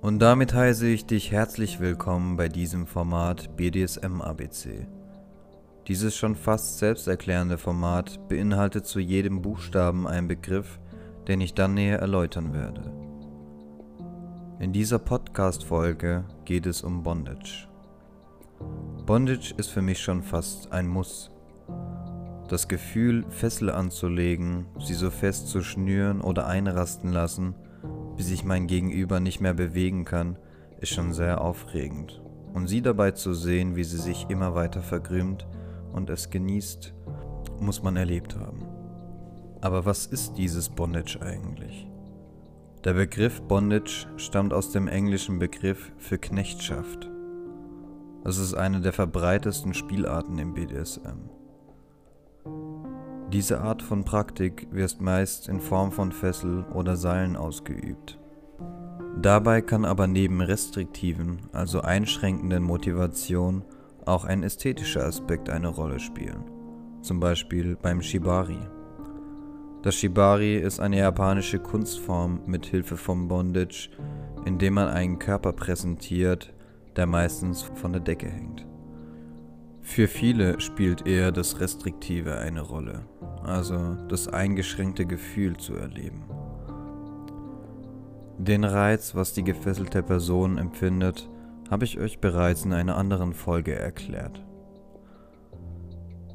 Und damit heiße ich dich herzlich willkommen bei diesem Format BDSM ABC. Dieses schon fast selbsterklärende Format beinhaltet zu jedem Buchstaben einen Begriff, den ich dann näher erläutern werde. In dieser Podcast-Folge geht es um Bondage. Bondage ist für mich schon fast ein Muss. Das Gefühl, Fessel anzulegen, sie so fest zu schnüren oder einrasten lassen, bis ich mein Gegenüber nicht mehr bewegen kann, ist schon sehr aufregend. Und sie dabei zu sehen, wie sie sich immer weiter verkrümmt und es genießt, muss man erlebt haben. Aber was ist dieses Bondage eigentlich? Der Begriff Bondage stammt aus dem englischen Begriff für Knechtschaft. Es ist eine der verbreitesten Spielarten im BDSM. Diese Art von Praktik wird meist in Form von Fessel oder Seilen ausgeübt. Dabei kann aber neben restriktiven, also einschränkenden Motivationen auch ein ästhetischer Aspekt eine Rolle spielen, zum Beispiel beim Shibari. Das Shibari ist eine japanische Kunstform mit Hilfe vom Bondage, in dem man einen Körper präsentiert, der meistens von der Decke hängt. Für viele spielt eher das Restriktive eine Rolle, also das eingeschränkte Gefühl zu erleben. Den Reiz, was die gefesselte Person empfindet, habe ich euch bereits in einer anderen Folge erklärt.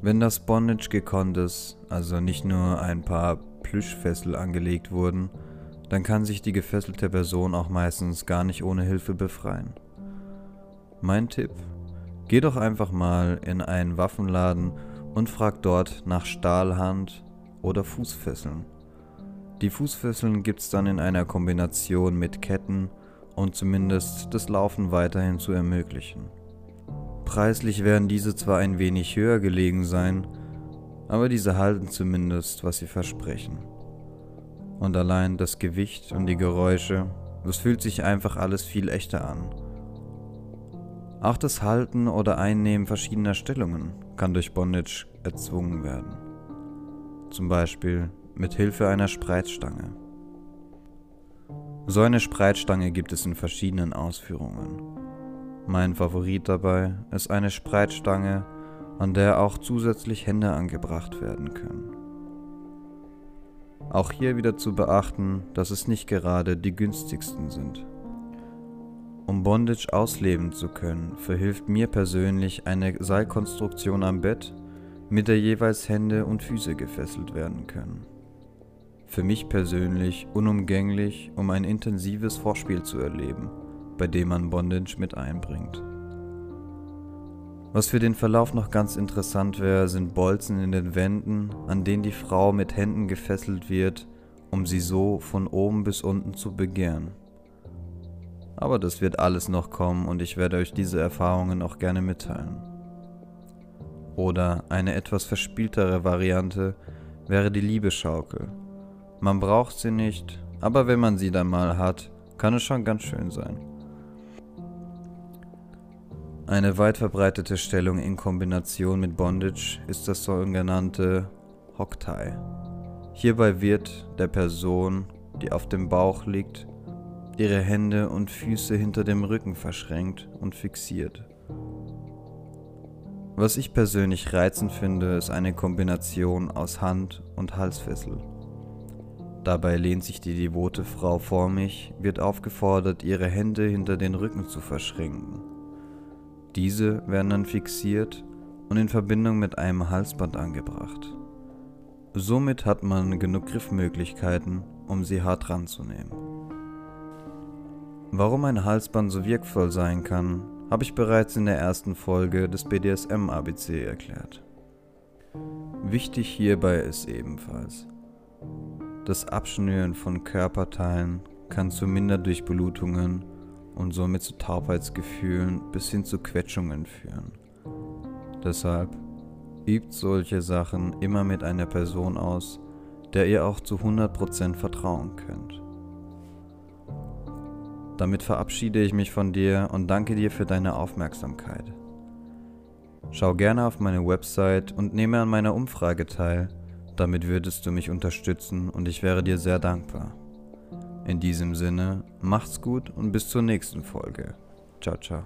Wenn das Bondage gekonnt ist, also nicht nur ein paar Plüschfessel angelegt wurden, dann kann sich die gefesselte Person auch meistens gar nicht ohne Hilfe befreien. Mein Tipp, Geh doch einfach mal in einen Waffenladen und frag dort nach Stahlhand oder Fußfesseln. Die Fußfesseln gibt's dann in einer Kombination mit Ketten und zumindest das Laufen weiterhin zu ermöglichen. Preislich werden diese zwar ein wenig höher gelegen sein, aber diese halten zumindest, was sie versprechen. Und allein das Gewicht und die Geräusche, das fühlt sich einfach alles viel echter an auch das Halten oder Einnehmen verschiedener Stellungen kann durch Bondage erzwungen werden. Zum Beispiel mit Hilfe einer Spreizstange. So eine Spreizstange gibt es in verschiedenen Ausführungen. Mein Favorit dabei ist eine Spreizstange, an der auch zusätzlich Hände angebracht werden können. Auch hier wieder zu beachten, dass es nicht gerade die günstigsten sind. Um Bondage ausleben zu können, verhilft mir persönlich eine Seilkonstruktion am Bett, mit der jeweils Hände und Füße gefesselt werden können. Für mich persönlich unumgänglich, um ein intensives Vorspiel zu erleben, bei dem man Bondage mit einbringt. Was für den Verlauf noch ganz interessant wäre, sind Bolzen in den Wänden, an denen die Frau mit Händen gefesselt wird, um sie so von oben bis unten zu begehren. Aber das wird alles noch kommen und ich werde euch diese Erfahrungen auch gerne mitteilen. Oder eine etwas verspieltere Variante wäre die Liebeschaukel. Man braucht sie nicht, aber wenn man sie dann mal hat, kann es schon ganz schön sein. Eine weit verbreitete Stellung in Kombination mit Bondage ist das sogenannte Hocktie. Hierbei wird der Person, die auf dem Bauch liegt, ihre Hände und Füße hinter dem Rücken verschränkt und fixiert. Was ich persönlich reizend finde, ist eine Kombination aus Hand- und Halsfessel. Dabei lehnt sich die devote Frau vor mich, wird aufgefordert, ihre Hände hinter den Rücken zu verschränken. Diese werden dann fixiert und in Verbindung mit einem Halsband angebracht. Somit hat man genug Griffmöglichkeiten, um sie hart ranzunehmen. Warum ein Halsband so wirkvoll sein kann, habe ich bereits in der ersten Folge des BDSM ABC erklärt. Wichtig hierbei ist ebenfalls, das Abschnüren von Körperteilen kann zu Minderdurchblutungen und somit zu Taubheitsgefühlen bis hin zu Quetschungen führen. Deshalb übt solche Sachen immer mit einer Person aus, der ihr auch zu 100% vertrauen könnt. Damit verabschiede ich mich von dir und danke dir für deine Aufmerksamkeit. Schau gerne auf meine Website und nehme an meiner Umfrage teil, damit würdest du mich unterstützen und ich wäre dir sehr dankbar. In diesem Sinne, macht's gut und bis zur nächsten Folge. Ciao, ciao.